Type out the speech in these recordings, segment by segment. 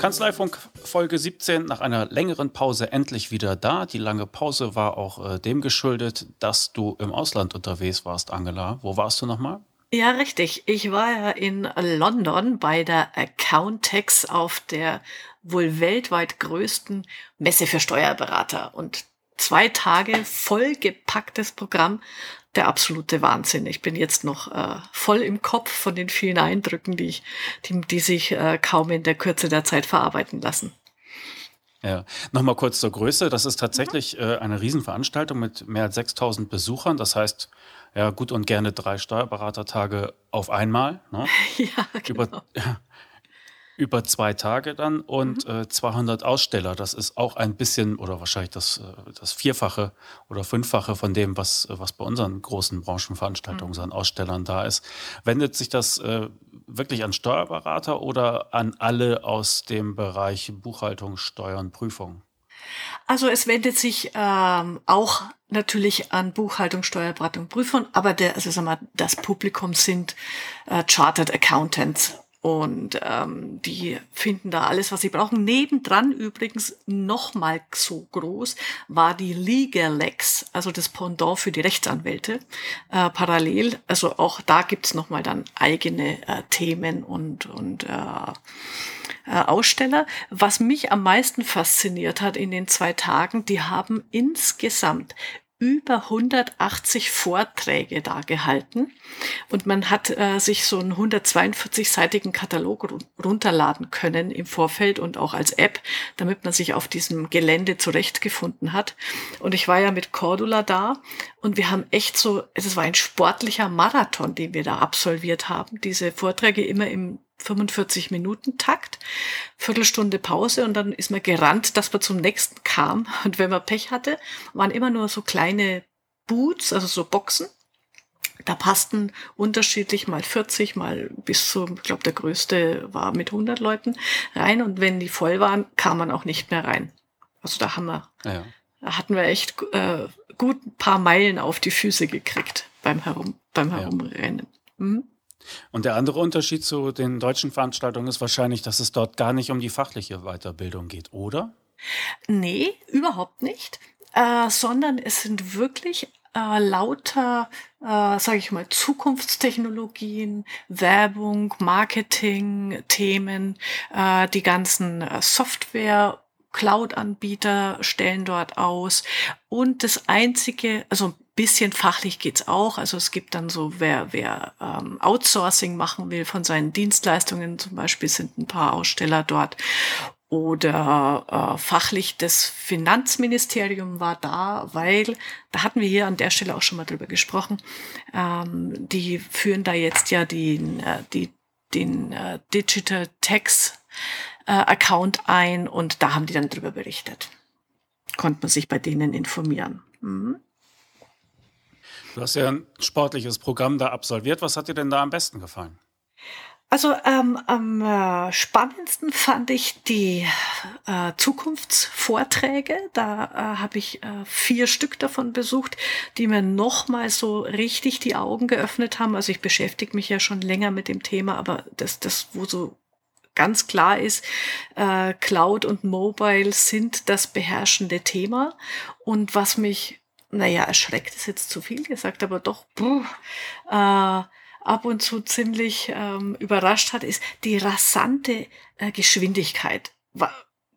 Kanzleifunk Folge 17 nach einer längeren Pause endlich wieder da. Die lange Pause war auch äh, dem geschuldet, dass du im Ausland unterwegs warst, Angela. Wo warst du nochmal? Ja, richtig. Ich war ja in London bei der Accountex auf der wohl weltweit größten Messe für Steuerberater und zwei Tage vollgepacktes Programm der absolute Wahnsinn. Ich bin jetzt noch äh, voll im Kopf von den vielen Eindrücken, die, ich, die, die sich äh, kaum in der Kürze der Zeit verarbeiten lassen. Ja, nochmal kurz zur Größe. Das ist tatsächlich äh, eine Riesenveranstaltung mit mehr als 6000 Besuchern. Das heißt, ja, gut und gerne drei Steuerberatertage auf einmal. Ne? Ja, genau. Über, über zwei Tage dann und mhm. äh, 200 Aussteller. Das ist auch ein bisschen oder wahrscheinlich das, äh, das Vierfache oder Fünffache von dem, was, was bei unseren großen Branchenveranstaltungen mhm. an Ausstellern da ist. Wendet sich das äh, wirklich an Steuerberater oder an alle aus dem Bereich Buchhaltung, Steuern, Prüfung? Also es wendet sich ähm, auch natürlich an Buchhaltung, Steuerberatung, Prüfung, aber der, also sag mal, das Publikum sind äh, Chartered Accountants und ähm, die finden da alles, was sie brauchen. Nebendran übrigens nochmal so groß war die Legalex, also das Pendant für die Rechtsanwälte, äh, parallel. Also auch da gibt's nochmal dann eigene äh, Themen und, und äh, äh, Aussteller. Was mich am meisten fasziniert hat in den zwei Tagen, die haben insgesamt über 180 Vorträge da gehalten und man hat äh, sich so einen 142-seitigen Katalog runterladen können im Vorfeld und auch als App, damit man sich auf diesem Gelände zurechtgefunden hat. Und ich war ja mit Cordula da und wir haben echt so, es war ein sportlicher Marathon, den wir da absolviert haben. Diese Vorträge immer im 45 Minuten Takt, Viertelstunde Pause und dann ist man gerannt, dass man zum nächsten kam. Und wenn man Pech hatte, waren immer nur so kleine Boots, also so Boxen. Da passten unterschiedlich mal 40, mal bis zu, ich glaube, der größte war mit 100 Leuten rein. Und wenn die voll waren, kam man auch nicht mehr rein. Also da haben wir, ja. da hatten wir echt äh, gut ein paar Meilen auf die Füße gekriegt beim Herum, beim Herumrennen. Ja. Mhm. Und der andere Unterschied zu den deutschen Veranstaltungen ist wahrscheinlich, dass es dort gar nicht um die fachliche Weiterbildung geht, oder? Nee, überhaupt nicht, äh, sondern es sind wirklich äh, lauter, äh, sage ich mal, Zukunftstechnologien, Werbung, Marketing, Themen, äh, die ganzen äh, Software. Cloud-Anbieter stellen dort aus. Und das einzige, also bisschen fachlich geht's auch. Also es gibt dann so, wer, wer ähm, Outsourcing machen will von seinen Dienstleistungen, zum Beispiel sind ein paar Aussteller dort. Oder äh, fachlich das Finanzministerium war da, weil, da hatten wir hier an der Stelle auch schon mal drüber gesprochen, ähm, die führen da jetzt ja den, äh, die, den äh, Digital Tax äh, Account ein und da haben die dann drüber berichtet. Konnte man sich bei denen informieren. Mhm. Du hast ja ein sportliches Programm da absolviert. Was hat dir denn da am besten gefallen? Also ähm, am äh, spannendsten fand ich die äh, Zukunftsvorträge. Da äh, habe ich äh, vier Stück davon besucht, die mir nochmal so richtig die Augen geöffnet haben. Also ich beschäftige mich ja schon länger mit dem Thema, aber das, das wo so ganz klar ist, äh, Cloud und Mobile sind das beherrschende Thema. Und was mich naja, erschreckt ist jetzt zu viel gesagt, aber doch bruh, äh, ab und zu ziemlich ähm, überrascht hat, ist die rasante äh, Geschwindigkeit.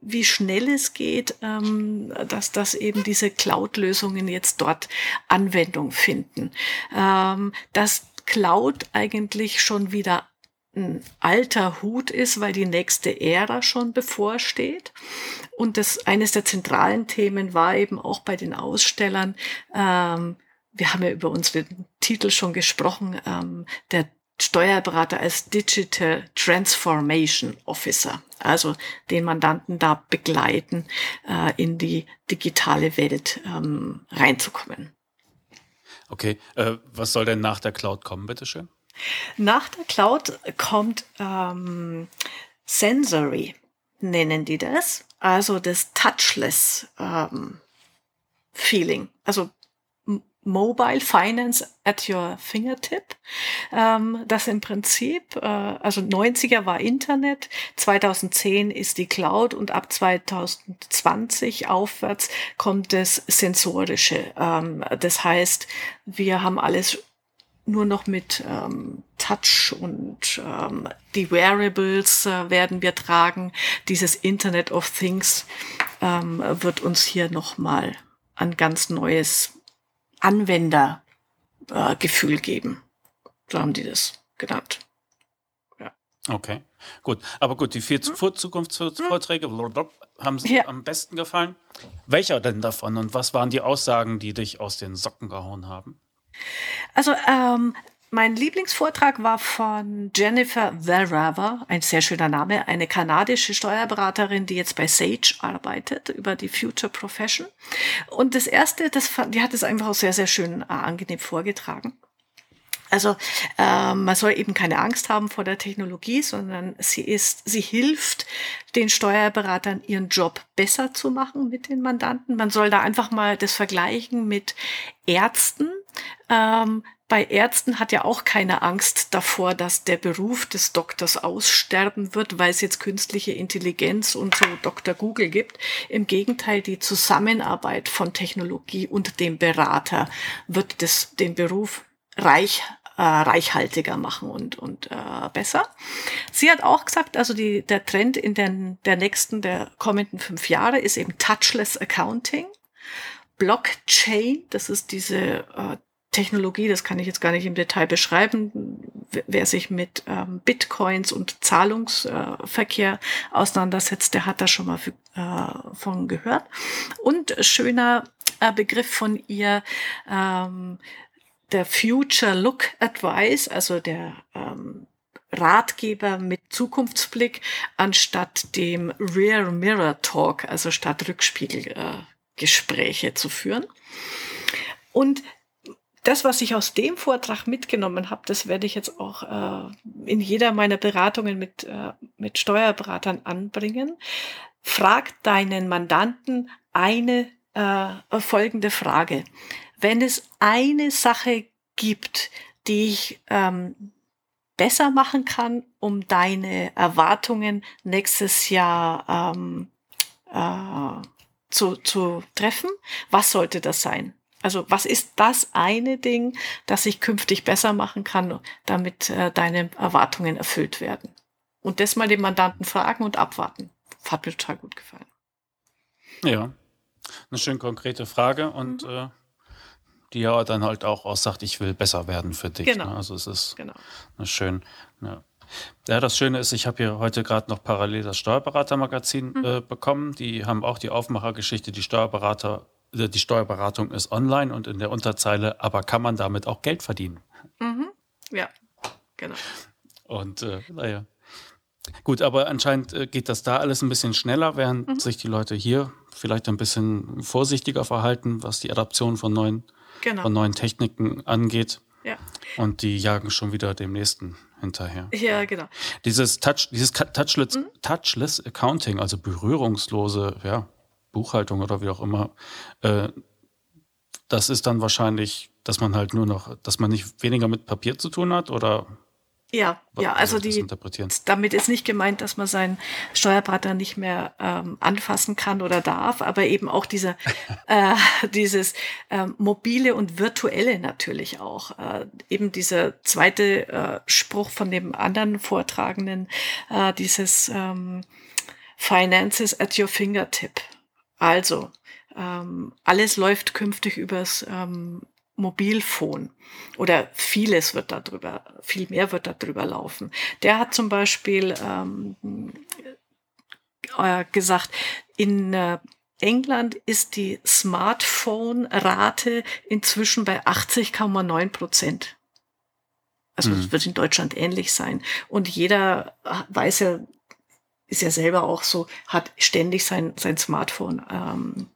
Wie schnell es geht, ähm, dass, dass eben diese Cloud-Lösungen jetzt dort Anwendung finden. Ähm, dass Cloud eigentlich schon wieder ein alter Hut ist, weil die nächste Ära schon bevorsteht. Und das eines der zentralen Themen war eben auch bei den Ausstellern. Ähm, wir haben ja über unseren Titel schon gesprochen, ähm, der Steuerberater als Digital Transformation Officer, also den Mandanten da begleiten, äh, in die digitale Welt ähm, reinzukommen. Okay, äh, was soll denn nach der Cloud kommen, bitteschön? Nach der Cloud kommt ähm, Sensory, nennen die das. Also das Touchless ähm, Feeling. Also Mobile Finance at your fingertip. Ähm, das im Prinzip, äh, also 90er war Internet, 2010 ist die Cloud und ab 2020 aufwärts kommt das Sensorische. Ähm, das heißt, wir haben alles nur noch mit ähm, Touch und ähm, die Wearables äh, werden wir tragen. Dieses Internet of Things ähm, wird uns hier nochmal ein ganz neues Anwendergefühl äh, geben. So haben die das genannt. Ja. Okay, gut. Aber gut, die vier hm? Zukunftsvorträge haben Sie ja. am besten gefallen. Welcher denn davon und was waren die Aussagen, die dich aus den Socken gehauen haben? Also ähm, mein Lieblingsvortrag war von Jennifer Verava, ein sehr schöner Name, eine kanadische Steuerberaterin, die jetzt bei Sage arbeitet, über die Future Profession. Und das erste, das, die hat es einfach auch sehr, sehr schön äh, angenehm vorgetragen. Also äh, man soll eben keine Angst haben vor der Technologie, sondern sie ist, sie hilft den Steuerberatern ihren Job besser zu machen mit den Mandanten. Man soll da einfach mal das vergleichen mit Ärzten. Ähm, bei Ärzten hat ja auch keine Angst davor, dass der Beruf des Doktors aussterben wird, weil es jetzt künstliche Intelligenz und so Dr. Google gibt. Im Gegenteil, die Zusammenarbeit von Technologie und dem Berater wird das, den Beruf reich äh, reichhaltiger machen und, und äh, besser. Sie hat auch gesagt, also die, der Trend in den, der nächsten, der kommenden fünf Jahre ist eben Touchless Accounting. Blockchain, das ist diese äh, Technologie, das kann ich jetzt gar nicht im Detail beschreiben. Wer sich mit ähm, Bitcoins und Zahlungsverkehr äh, auseinandersetzt, der hat da schon mal äh, von gehört. Und schöner äh, Begriff von ihr, ähm, der Future Look Advice, also der ähm, Ratgeber mit Zukunftsblick, anstatt dem Rear Mirror Talk, also statt Rückspiegelgespräche äh, zu führen. Und das, was ich aus dem Vortrag mitgenommen habe, das werde ich jetzt auch äh, in jeder meiner Beratungen mit, äh, mit Steuerberatern anbringen. Frag deinen Mandanten eine äh, folgende Frage wenn es eine Sache gibt, die ich ähm, besser machen kann, um deine Erwartungen nächstes Jahr ähm, äh, zu, zu treffen, was sollte das sein? Also was ist das eine Ding, das ich künftig besser machen kann, damit äh, deine Erwartungen erfüllt werden? Und das mal den Mandanten fragen und abwarten. Hat mir total gut gefallen. Ja, eine schön konkrete Frage und mhm. äh, die ja dann halt auch aussagt, ich will besser werden für dich. Genau. Ne? Also es ist genau. schön. Ja. Ja, das Schöne ist, ich habe hier heute gerade noch parallel das Steuerberatermagazin mhm. äh, bekommen. Die haben auch die Aufmachergeschichte, die Steuerberater, die Steuerberatung ist online und in der Unterzeile, aber kann man damit auch Geld verdienen? Mhm. Ja, genau. Und äh, naja. Gut, aber anscheinend äh, geht das da alles ein bisschen schneller, während mhm. sich die Leute hier vielleicht ein bisschen vorsichtiger verhalten, was die Adaption von neuen genau. von neuen Techniken angeht. Ja. Und die jagen schon wieder dem nächsten hinterher. Ja, genau. Dieses Touch, dieses Touchless, mhm. Touchless Accounting, also berührungslose, ja, Buchhaltung oder wie auch immer, äh, das ist dann wahrscheinlich, dass man halt nur noch, dass man nicht weniger mit Papier zu tun hat oder ja, ja, also die, damit ist nicht gemeint, dass man seinen Steuerberater nicht mehr ähm, anfassen kann oder darf, aber eben auch diese, äh, dieses äh, mobile und virtuelle natürlich auch. Äh, eben dieser zweite äh, Spruch von dem anderen Vortragenden, äh, dieses ähm, Finances at your fingertip. Also, ähm, alles läuft künftig übers ähm, Mobilfon oder vieles wird darüber, viel mehr wird darüber laufen. Der hat zum Beispiel ähm, äh, gesagt, in äh, England ist die Smartphone-Rate inzwischen bei 80,9 Prozent. Also es mhm. wird in Deutschland ähnlich sein. Und jeder weiß ja, ist ja selber auch so, hat ständig sein, sein Smartphone ähm,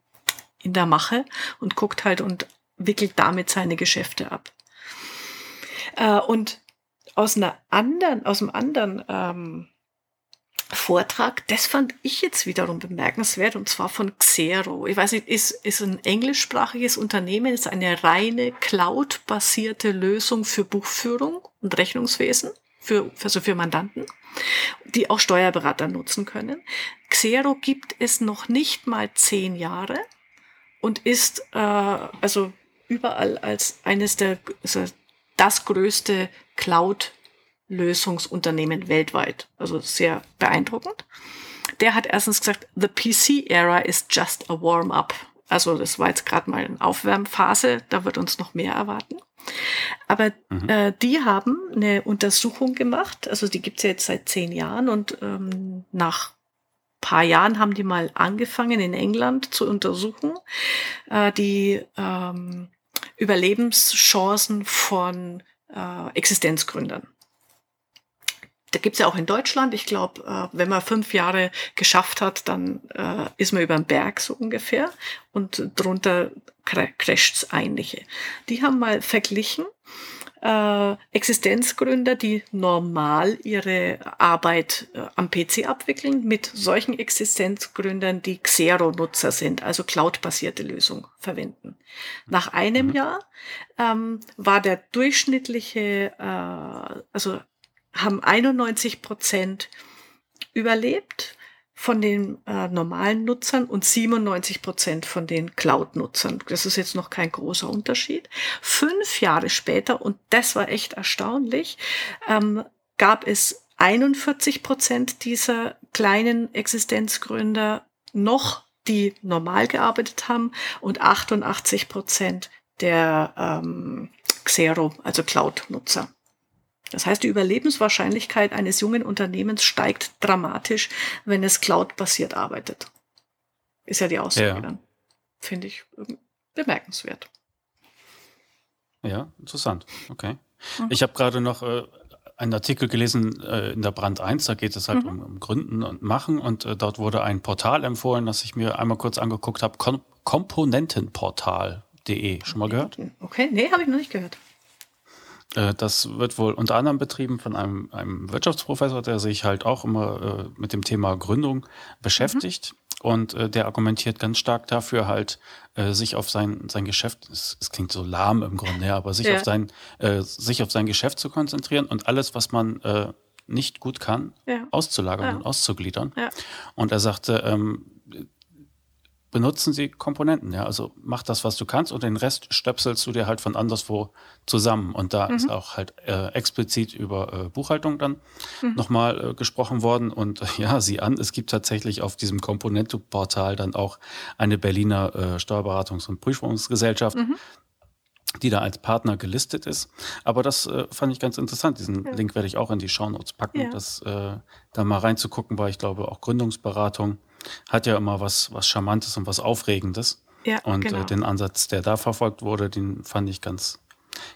in der Mache und guckt halt und wickelt damit seine Geschäfte ab. Äh, und aus einer anderen, aus einem anderen ähm, Vortrag, das fand ich jetzt wiederum bemerkenswert, und zwar von Xero. Ich weiß nicht, ist, ist ein englischsprachiges Unternehmen, ist eine reine Cloud-basierte Lösung für Buchführung und Rechnungswesen, für, also für Mandanten, die auch Steuerberater nutzen können. Xero gibt es noch nicht mal zehn Jahre und ist äh, also überall als eines der, also das größte Cloud Lösungsunternehmen weltweit. Also sehr beeindruckend. Der hat erstens gesagt, the PC era is just a warm-up. Also das war jetzt gerade mal eine Aufwärmphase, da wird uns noch mehr erwarten. Aber mhm. äh, die haben eine Untersuchung gemacht, also die gibt's ja jetzt seit zehn Jahren und ähm, nach paar Jahren haben die mal angefangen in England zu untersuchen, äh, die ähm, Überlebenschancen von äh, Existenzgründern da gibt's ja auch in Deutschland. Ich glaube, äh, wenn man fünf Jahre geschafft hat, dann äh, ist man über den Berg so ungefähr und drunter crasht's einige. Die haben mal verglichen äh, Existenzgründer, die normal ihre Arbeit äh, am PC abwickeln, mit solchen Existenzgründern, die Xero-Nutzer sind, also cloud-basierte Lösungen verwenden. Nach einem mhm. Jahr ähm, war der durchschnittliche, äh, also haben 91 Prozent überlebt von den äh, normalen Nutzern und 97 Prozent von den Cloud-Nutzern. Das ist jetzt noch kein großer Unterschied. Fünf Jahre später, und das war echt erstaunlich, ähm, gab es 41 Prozent dieser kleinen Existenzgründer noch, die normal gearbeitet haben und 88 Prozent der ähm, Xero, also Cloud-Nutzer. Das heißt, die Überlebenswahrscheinlichkeit eines jungen Unternehmens steigt dramatisch, wenn es cloud-basiert arbeitet. Ist ja die Aussage ja. dann. Finde ich bemerkenswert. Ja, interessant. Okay. Mhm. Ich habe gerade noch äh, einen Artikel gelesen äh, in der Brand 1, da geht es halt mhm. um, um, Gründen und Machen und äh, dort wurde ein Portal empfohlen, das ich mir einmal kurz angeguckt habe, Kom Komponentenportal.de. Schon mal gehört? Okay, nee, habe ich noch nicht gehört. Äh, das wird wohl unter anderem betrieben von einem, einem Wirtschaftsprofessor, der sich halt auch immer äh, mit dem Thema Gründung beschäftigt. Mhm. Und äh, der argumentiert ganz stark dafür, halt äh, sich auf sein, sein Geschäft, es, es klingt so lahm im Grunde, ja, aber sich, ja. auf sein, äh, sich auf sein Geschäft zu konzentrieren und alles, was man äh, nicht gut kann, ja. auszulagern ja. und auszugliedern. Und er sagte, ähm, benutzen sie Komponenten. Ja? Also mach das, was du kannst und den Rest stöpselst du dir halt von anderswo zusammen. Und da mhm. ist auch halt äh, explizit über äh, Buchhaltung dann mhm. nochmal äh, gesprochen worden. Und ja, sieh an, es gibt tatsächlich auf diesem Komponentenportal dann auch eine Berliner äh, Steuerberatungs- und Prüfungsgesellschaft. Mhm. die da als Partner gelistet ist. Aber das äh, fand ich ganz interessant. Diesen ja. Link werde ich auch in die Shownotes packen, ja. das äh, da mal reinzugucken, weil ich glaube, auch Gründungsberatung hat ja immer was, was Charmantes und was Aufregendes. Ja, und äh, genau. äh, den Ansatz, der da verfolgt wurde, den fand ich ganz,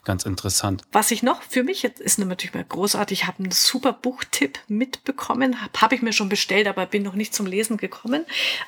ganz interessant. Was ich noch für mich jetzt ist natürlich mal großartig, ich habe einen super Buchtipp mitbekommen, habe hab ich mir schon bestellt, aber bin noch nicht zum Lesen gekommen.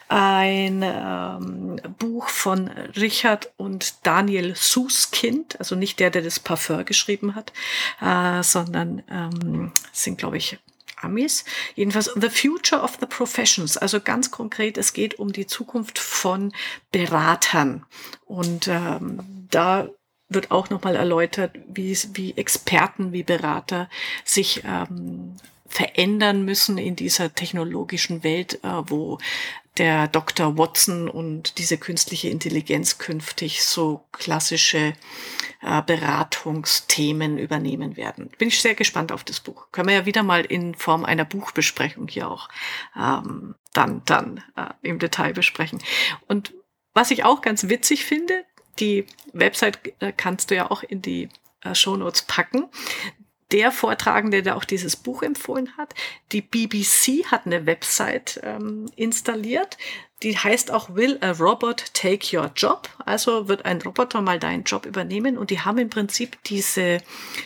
Ein ähm, Buch von Richard und Daniel Suskind, also nicht der, der das Parfum geschrieben hat, äh, sondern ähm, sind, glaube ich, Amis. Jedenfalls The Future of the Professions. Also ganz konkret, es geht um die Zukunft von Beratern. Und ähm, da wird auch nochmal erläutert, wie, wie Experten, wie Berater sich ähm, verändern müssen in dieser technologischen Welt, äh, wo der Dr. Watson und diese künstliche Intelligenz künftig so klassische äh, Beratungsthemen übernehmen werden. Bin ich sehr gespannt auf das Buch. Können wir ja wieder mal in Form einer Buchbesprechung hier auch ähm, dann, dann äh, im Detail besprechen. Und was ich auch ganz witzig finde, die Website äh, kannst du ja auch in die äh, Shownotes packen der Vortragende, der auch dieses Buch empfohlen hat. Die BBC hat eine Website ähm, installiert, die heißt auch Will a Robot Take Your Job? Also wird ein Roboter mal deinen Job übernehmen und die haben im Prinzip diese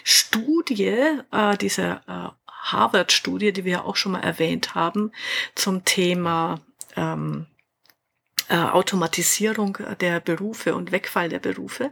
Studie, äh, diese äh, Harvard-Studie, die wir ja auch schon mal erwähnt haben, zum Thema ähm, äh, Automatisierung der Berufe und Wegfall der Berufe,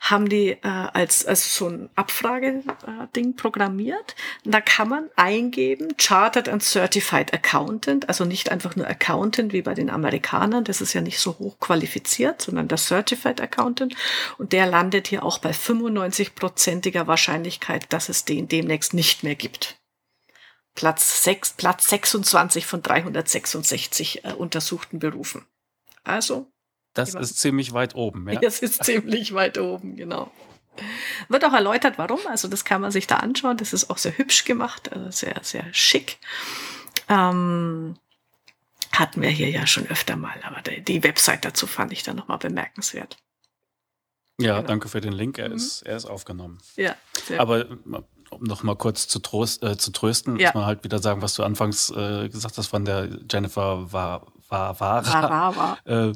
haben die äh, als, als so ein Abfrageding programmiert. Und da kann man eingeben, Chartered and Certified Accountant, also nicht einfach nur Accountant wie bei den Amerikanern, das ist ja nicht so hoch qualifiziert, sondern der Certified Accountant. Und der landet hier auch bei 95-prozentiger Wahrscheinlichkeit, dass es den demnächst nicht mehr gibt. Platz 6, Platz 26 von 366 äh, untersuchten Berufen. Also. Das ist ziemlich weit oben, ja. Das ist ziemlich weit oben, genau. Wird auch erläutert, warum. Also das kann man sich da anschauen. Das ist auch sehr hübsch gemacht, also sehr, sehr schick. Ähm, hatten wir hier ja schon öfter mal, aber die, die Website dazu fand ich dann nochmal bemerkenswert. Ja, genau. danke für den Link. Er, mhm. ist, er ist aufgenommen. Ja. Aber um noch mal kurz zu, trost, äh, zu trösten, ja. muss man halt wieder sagen, was du anfangs äh, gesagt hast von der Jennifer war, war, war, war, war. Äh, ja,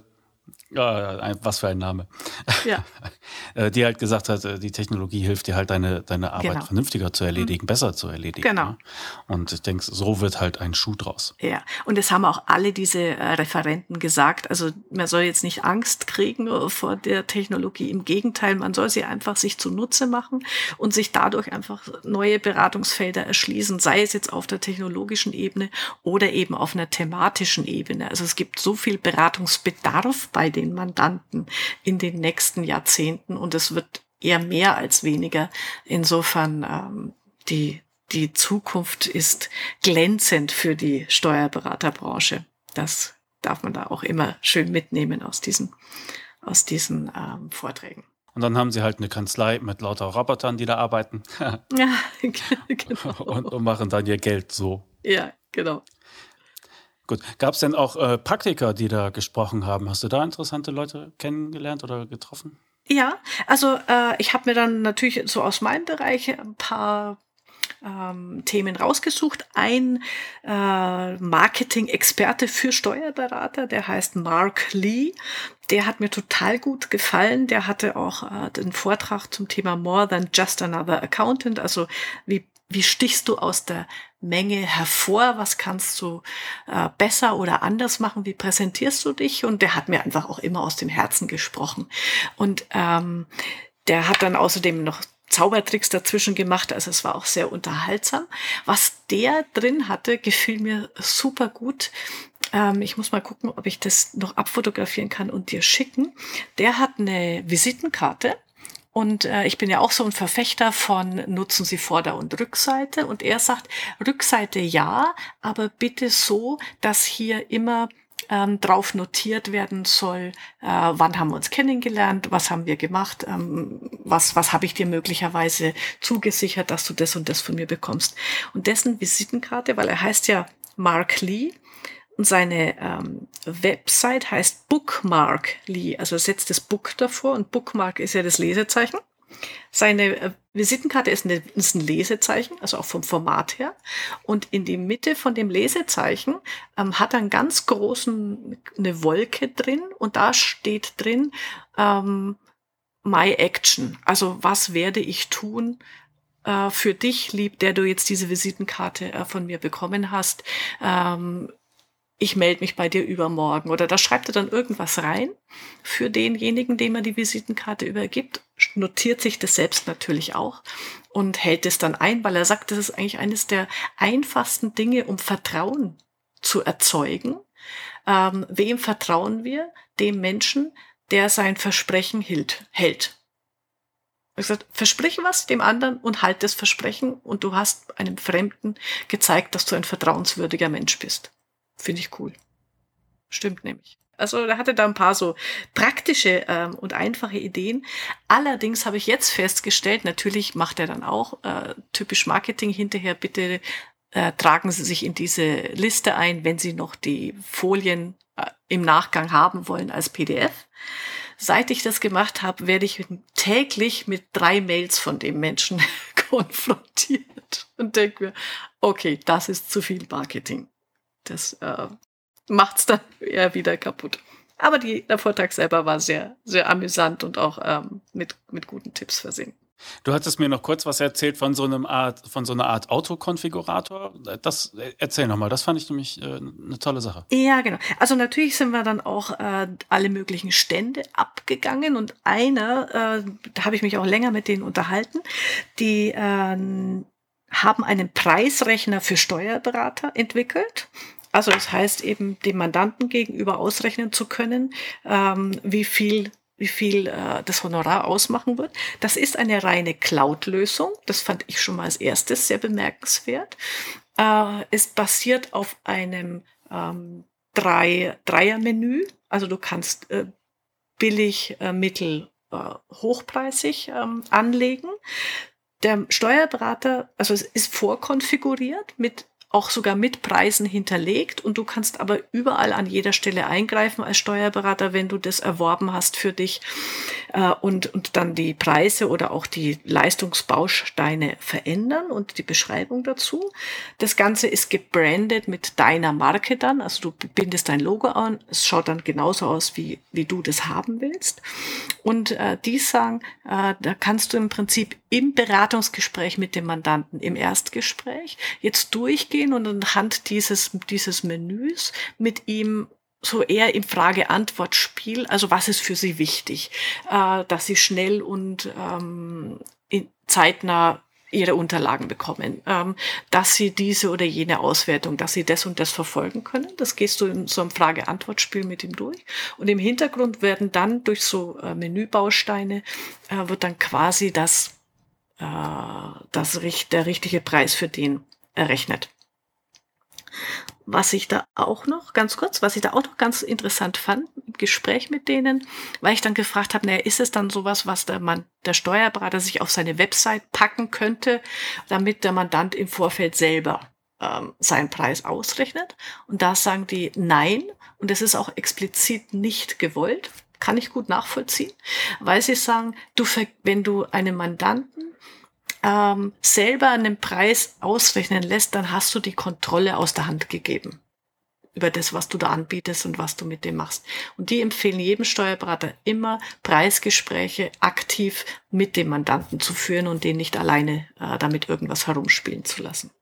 was für ein Name. Ja. Äh, die halt gesagt hat, äh, die Technologie hilft dir halt deine, deine Arbeit genau. vernünftiger zu erledigen, mhm. besser zu erledigen. Genau. Ja? Und ich denke, so wird halt ein Schuh draus. Ja, und es haben auch alle diese äh, Referenten gesagt. Also man soll jetzt nicht Angst kriegen vor der Technologie. Im Gegenteil, man soll sie einfach sich zunutze machen und sich dadurch einfach neue Beratungsfelder erschließen, sei es jetzt auf der technologischen Ebene oder eben auf einer thematischen Ebene. Also es gibt so viel Beratungsbedarf bei den Mandanten in den nächsten Jahrzehnten und es wird eher mehr als weniger. Insofern ähm, die, die Zukunft ist glänzend für die Steuerberaterbranche. Das darf man da auch immer schön mitnehmen aus diesen, aus diesen ähm, Vorträgen. Und dann haben sie halt eine Kanzlei mit lauter Robotern, die da arbeiten. ja, genau. Und, und, machen dann ihr Geld so. Ja, genau. Gut. Gab es denn auch äh, Praktiker, die da gesprochen haben? Hast du da interessante Leute kennengelernt oder getroffen? Ja, also äh, ich habe mir dann natürlich so aus meinem Bereich ein paar ähm, Themen rausgesucht. Ein äh, Marketing-Experte für Steuerberater, der heißt Mark Lee. Der hat mir total gut gefallen. Der hatte auch äh, den Vortrag zum Thema More Than Just Another Accountant, also wie wie stichst du aus der Menge hervor? Was kannst du äh, besser oder anders machen? Wie präsentierst du dich? Und der hat mir einfach auch immer aus dem Herzen gesprochen. Und ähm, der hat dann außerdem noch Zaubertricks dazwischen gemacht, also es war auch sehr unterhaltsam. Was der drin hatte, gefiel mir super gut. Ähm, ich muss mal gucken, ob ich das noch abfotografieren kann und dir schicken. Der hat eine Visitenkarte und äh, ich bin ja auch so ein Verfechter von nutzen Sie Vorder- und Rückseite. Und er sagt, Rückseite ja, aber bitte so, dass hier immer ähm, drauf notiert werden soll, äh, wann haben wir uns kennengelernt, was haben wir gemacht, ähm, was, was habe ich dir möglicherweise zugesichert, dass du das und das von mir bekommst. Und dessen Visitenkarte, weil er heißt ja Mark Lee, und seine ähm, Website heißt Bookmark.ly, also setzt das Book davor und Bookmark ist ja das Lesezeichen. Seine äh, Visitenkarte ist, eine, ist ein Lesezeichen, also auch vom Format her. Und in die Mitte von dem Lesezeichen ähm, hat er einen ganz großen, eine Wolke drin und da steht drin ähm, My Action. Also was werde ich tun, äh, für dich, lieb, der du jetzt diese Visitenkarte äh, von mir bekommen hast, ähm, ich melde mich bei dir übermorgen. Oder da schreibt er dann irgendwas rein für denjenigen, dem er die Visitenkarte übergibt, notiert sich das selbst natürlich auch und hält es dann ein, weil er sagt, das ist eigentlich eines der einfachsten Dinge, um Vertrauen zu erzeugen. Ähm, wem vertrauen wir? Dem Menschen, der sein Versprechen hielt, hält. Er gesagt, versprich was dem anderen und halt das Versprechen und du hast einem Fremden gezeigt, dass du ein vertrauenswürdiger Mensch bist. Finde ich cool. Stimmt nämlich. Also er hatte da ein paar so praktische ähm, und einfache Ideen. Allerdings habe ich jetzt festgestellt, natürlich macht er dann auch äh, typisch Marketing hinterher, bitte äh, tragen Sie sich in diese Liste ein, wenn Sie noch die Folien äh, im Nachgang haben wollen als PDF. Seit ich das gemacht habe, werde ich täglich mit drei Mails von dem Menschen konfrontiert und denke mir, okay, das ist zu viel Marketing das äh, macht es dann eher wieder kaputt. Aber die, der Vortrag selber war sehr, sehr amüsant und auch ähm, mit, mit guten Tipps versehen. Du hattest mir noch kurz was erzählt von so einem Art, von so einer Art Autokonfigurator. Das erzähl nochmal, das fand ich nämlich äh, eine tolle Sache. Ja, genau. Also natürlich sind wir dann auch äh, alle möglichen Stände abgegangen und einer, äh, da habe ich mich auch länger mit denen unterhalten, die äh, haben einen Preisrechner für Steuerberater entwickelt. Also das heißt eben dem Mandanten gegenüber ausrechnen zu können, ähm, wie viel wie viel äh, das Honorar ausmachen wird. Das ist eine reine Cloud-Lösung. Das fand ich schon mal als erstes sehr bemerkenswert. Äh, es basiert auf einem ähm, drei, Dreier-Menü. Also du kannst äh, billig, äh, mittel, äh, hochpreisig ähm, anlegen. Der Steuerberater, also es ist vorkonfiguriert mit auch sogar mit Preisen hinterlegt und du kannst aber überall an jeder Stelle eingreifen als Steuerberater, wenn du das erworben hast für dich äh, und, und dann die Preise oder auch die Leistungsbausteine verändern und die Beschreibung dazu. Das Ganze ist gebrandet mit deiner Marke dann, also du bindest dein Logo an, es schaut dann genauso aus, wie, wie du das haben willst. Und äh, die sagen, äh, da kannst du im Prinzip im Beratungsgespräch mit dem Mandanten, im Erstgespräch, jetzt durchgehen und anhand dieses, dieses Menüs mit ihm so eher im Frage-Antwort-Spiel, also was ist für Sie wichtig, äh, dass Sie schnell und ähm, zeitnah ihre Unterlagen bekommen, ähm, dass sie diese oder jene Auswertung, dass sie das und das verfolgen können. Das gehst du in so einem Frage-Antwort-Spiel mit ihm durch. Und im Hintergrund werden dann durch so äh, Menübausteine, äh, wird dann quasi das, äh, das, der richtige Preis für den errechnet was ich da auch noch, ganz kurz, was ich da auch noch ganz interessant fand im Gespräch mit denen, weil ich dann gefragt habe, naja, ist es dann sowas, was der Mann, der Steuerberater sich auf seine Website packen könnte, damit der Mandant im Vorfeld selber ähm, seinen Preis ausrechnet? Und da sagen die nein, und das ist auch explizit nicht gewollt, kann ich gut nachvollziehen, weil sie sagen, du, wenn du einem Mandanten ähm, selber einen Preis ausrechnen lässt, dann hast du die Kontrolle aus der Hand gegeben über das, was du da anbietest und was du mit dem machst. Und die empfehlen jedem Steuerberater immer, Preisgespräche aktiv mit dem Mandanten zu führen und den nicht alleine äh, damit irgendwas herumspielen zu lassen.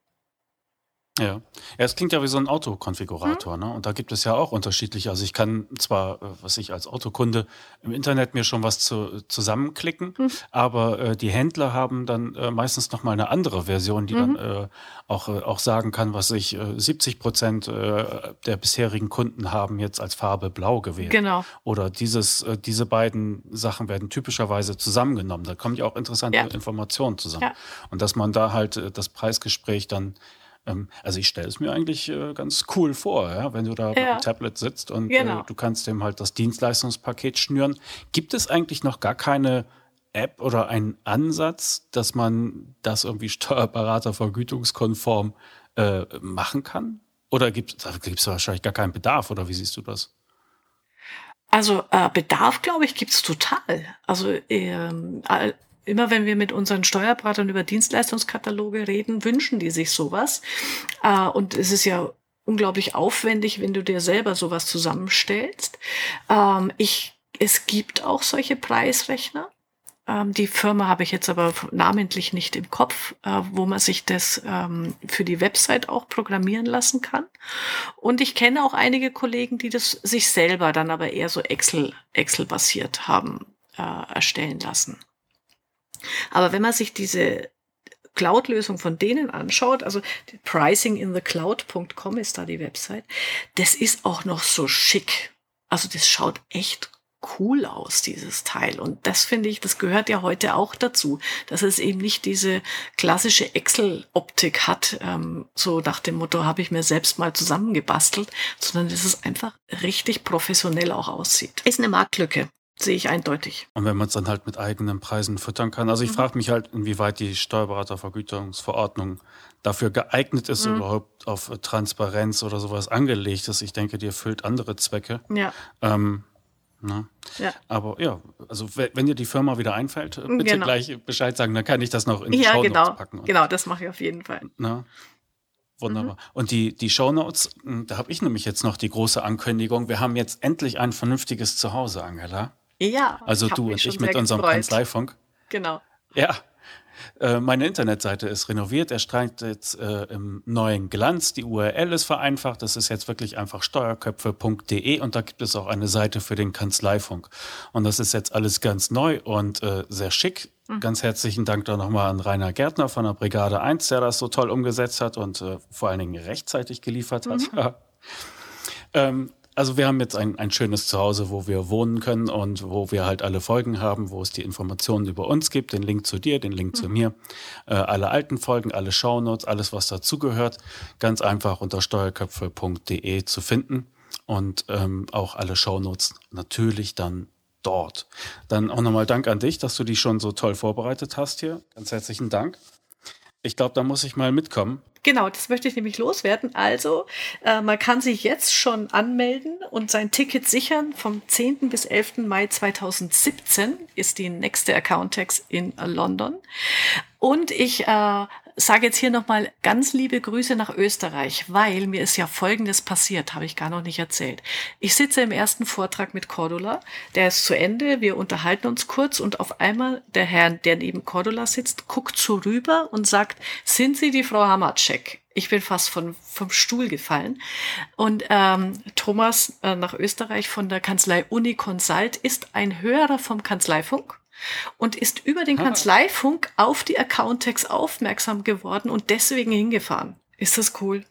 Ja. ja, es klingt ja wie so ein Autokonfigurator, hm. ne? Und da gibt es ja auch unterschiedliche. Also ich kann zwar, äh, was ich als Autokunde im Internet mir schon was zu, zusammenklicken, hm. aber äh, die Händler haben dann äh, meistens noch mal eine andere Version, die mhm. dann äh, auch äh, auch sagen kann, was ich äh, 70 Prozent äh, der bisherigen Kunden haben jetzt als Farbe Blau gewählt. Genau. Oder dieses, äh, diese beiden Sachen werden typischerweise zusammengenommen. Da kommen ja auch interessante ja. Informationen zusammen. Ja. Und dass man da halt äh, das Preisgespräch dann also ich stelle es mir eigentlich äh, ganz cool vor, ja? wenn du da ja. dem Tablet sitzt und äh, genau. du kannst dem halt das Dienstleistungspaket schnüren. Gibt es eigentlich noch gar keine App oder einen Ansatz, dass man das irgendwie Steuerberater vergütungskonform äh, machen kann? Oder gibt es wahrscheinlich gar keinen Bedarf oder wie siehst du das? Also äh, Bedarf, glaube ich, gibt's total. Also ähm, immer wenn wir mit unseren Steuerberatern über Dienstleistungskataloge reden, wünschen die sich sowas. Äh, und es ist ja unglaublich aufwendig, wenn du dir selber sowas zusammenstellst. Ähm, ich, es gibt auch solche Preisrechner. Ähm, die Firma habe ich jetzt aber namentlich nicht im Kopf, äh, wo man sich das ähm, für die Website auch programmieren lassen kann. Und ich kenne auch einige Kollegen, die das sich selber dann aber eher so Excel, Excel basiert haben äh, erstellen lassen. Aber wenn man sich diese Cloud-Lösung von denen anschaut, also pricinginthecloud.com ist da die Website, das ist auch noch so schick. Also das schaut echt cool aus, dieses Teil. Und das finde ich, das gehört ja heute auch dazu, dass es eben nicht diese klassische Excel-Optik hat, ähm, so nach dem Motto, habe ich mir selbst mal zusammengebastelt, sondern dass es einfach richtig professionell auch aussieht. Ist eine Marktlücke sehe ich eindeutig. Und wenn man es dann halt mit eigenen Preisen füttern kann. Also ich mhm. frage mich halt, inwieweit die Steuerberatervergütungsverordnung dafür geeignet ist, mhm. überhaupt auf Transparenz oder sowas angelegt ist. Ich denke, die erfüllt andere Zwecke. Ja. Ähm, Ne? Ja. Aber ja, also wenn dir die Firma wieder einfällt, bitte genau. gleich Bescheid sagen, dann kann ich das noch in die ja, Show genau. packen. Genau, das mache ich auf jeden Fall. Ne? Wunderbar. Mhm. Und die, die Shownotes, hm, da habe ich nämlich jetzt noch die große Ankündigung. Wir haben jetzt endlich ein vernünftiges Zuhause, Angela. Ja. Also du und ich mit unserem gefreut. Kanzleifunk. Genau. Ja, äh, meine Internetseite ist renoviert, er streicht jetzt äh, im neuen Glanz. Die URL ist vereinfacht. Das ist jetzt wirklich einfach steuerköpfe.de und da gibt es auch eine Seite für den Kanzleifunk. Und das ist jetzt alles ganz neu und äh, sehr schick. Mhm. Ganz herzlichen Dank da nochmal an Rainer Gärtner von der Brigade 1, der das so toll umgesetzt hat und äh, vor allen Dingen rechtzeitig geliefert hat. Mhm. ähm, also wir haben jetzt ein, ein schönes Zuhause, wo wir wohnen können und wo wir halt alle Folgen haben, wo es die Informationen über uns gibt, den Link zu dir, den Link mhm. zu mir, äh, alle alten Folgen, alle Shownotes, alles was dazugehört, ganz einfach unter steuerköpfe.de zu finden und ähm, auch alle Shownotes natürlich dann dort. Dann auch nochmal Dank an dich, dass du die schon so toll vorbereitet hast hier. Ganz herzlichen Dank. Ich glaube, da muss ich mal mitkommen. Genau, das möchte ich nämlich loswerden. Also, äh, man kann sich jetzt schon anmelden und sein Ticket sichern. Vom 10. bis 11. Mai 2017 ist die nächste Account Tax in London. Und ich äh, sage jetzt hier nochmal ganz liebe Grüße nach Österreich, weil mir ist ja Folgendes passiert, habe ich gar noch nicht erzählt. Ich sitze im ersten Vortrag mit Cordula, der ist zu Ende, wir unterhalten uns kurz und auf einmal der Herr, der neben Cordula sitzt, guckt so rüber und sagt, sind Sie die Frau Hamacek? Ich bin fast von, vom Stuhl gefallen. Und ähm, Thomas äh, nach Österreich von der Kanzlei Uni Consult ist ein Hörer vom Kanzleifunk und ist über den ah. Kanzleifunk auf die Accountex aufmerksam geworden und deswegen hingefahren. Ist das cool?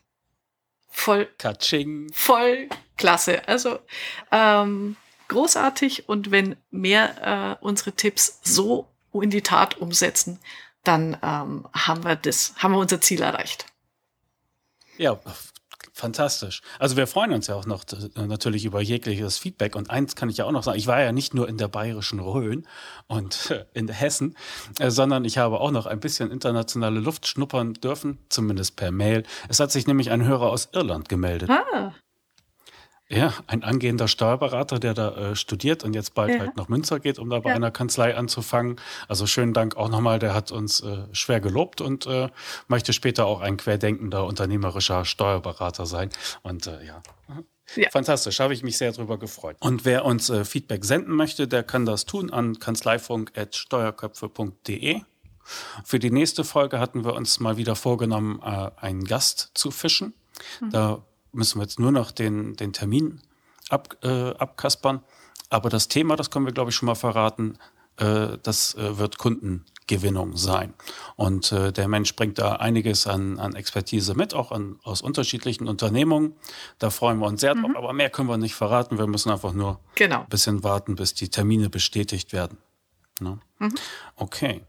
Voll. Katsching. Voll klasse. Also ähm, großartig und wenn mehr äh, unsere Tipps so in die Tat umsetzen, dann ähm, haben wir das, haben wir unser Ziel erreicht. Ja, Fantastisch. Also wir freuen uns ja auch noch äh, natürlich über jegliches Feedback. Und eins kann ich ja auch noch sagen, ich war ja nicht nur in der bayerischen Rhön und äh, in Hessen, äh, sondern ich habe auch noch ein bisschen internationale Luft schnuppern dürfen, zumindest per Mail. Es hat sich nämlich ein Hörer aus Irland gemeldet. Ah. Ja, ein angehender Steuerberater, der da äh, studiert und jetzt bald ja. halt nach Münster geht, um da bei ja. einer Kanzlei anzufangen. Also schönen Dank auch nochmal, der hat uns äh, schwer gelobt und äh, möchte später auch ein querdenkender, unternehmerischer Steuerberater sein. Und äh, ja. Ja. Fantastisch, habe ich mich sehr darüber gefreut. Und wer uns äh, Feedback senden möchte, der kann das tun an kanzleifunk.steuerköpfe.de. Für die nächste Folge hatten wir uns mal wieder vorgenommen, äh, einen Gast zu fischen. Mhm. Da müssen wir jetzt nur noch den, den Termin ab, äh, abkaspern. Aber das Thema, das können wir, glaube ich, schon mal verraten, äh, das äh, wird Kundengewinnung sein. Und äh, der Mensch bringt da einiges an, an Expertise mit, auch an, aus unterschiedlichen Unternehmungen. Da freuen wir uns sehr mhm. drauf, aber mehr können wir nicht verraten. Wir müssen einfach nur genau. ein bisschen warten, bis die Termine bestätigt werden. Ne? Mhm. Okay,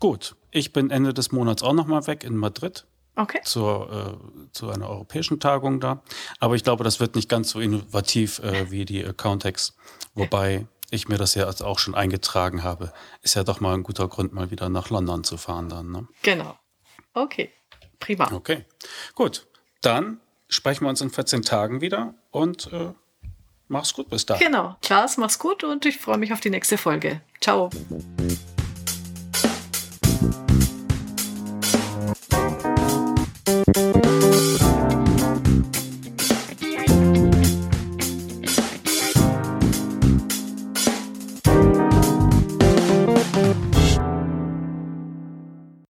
gut. Ich bin Ende des Monats auch nochmal weg in Madrid. Okay. Zur, äh, zu einer europäischen Tagung da. Aber ich glaube, das wird nicht ganz so innovativ äh, wie die Accountex. Wobei ich mir das ja auch schon eingetragen habe. Ist ja doch mal ein guter Grund, mal wieder nach London zu fahren dann. Ne? Genau. Okay. Prima. Okay. Gut. Dann sprechen wir uns in 14 Tagen wieder und äh, mach's gut bis dahin. Genau. Klaas, mach's gut und ich freue mich auf die nächste Folge. Ciao.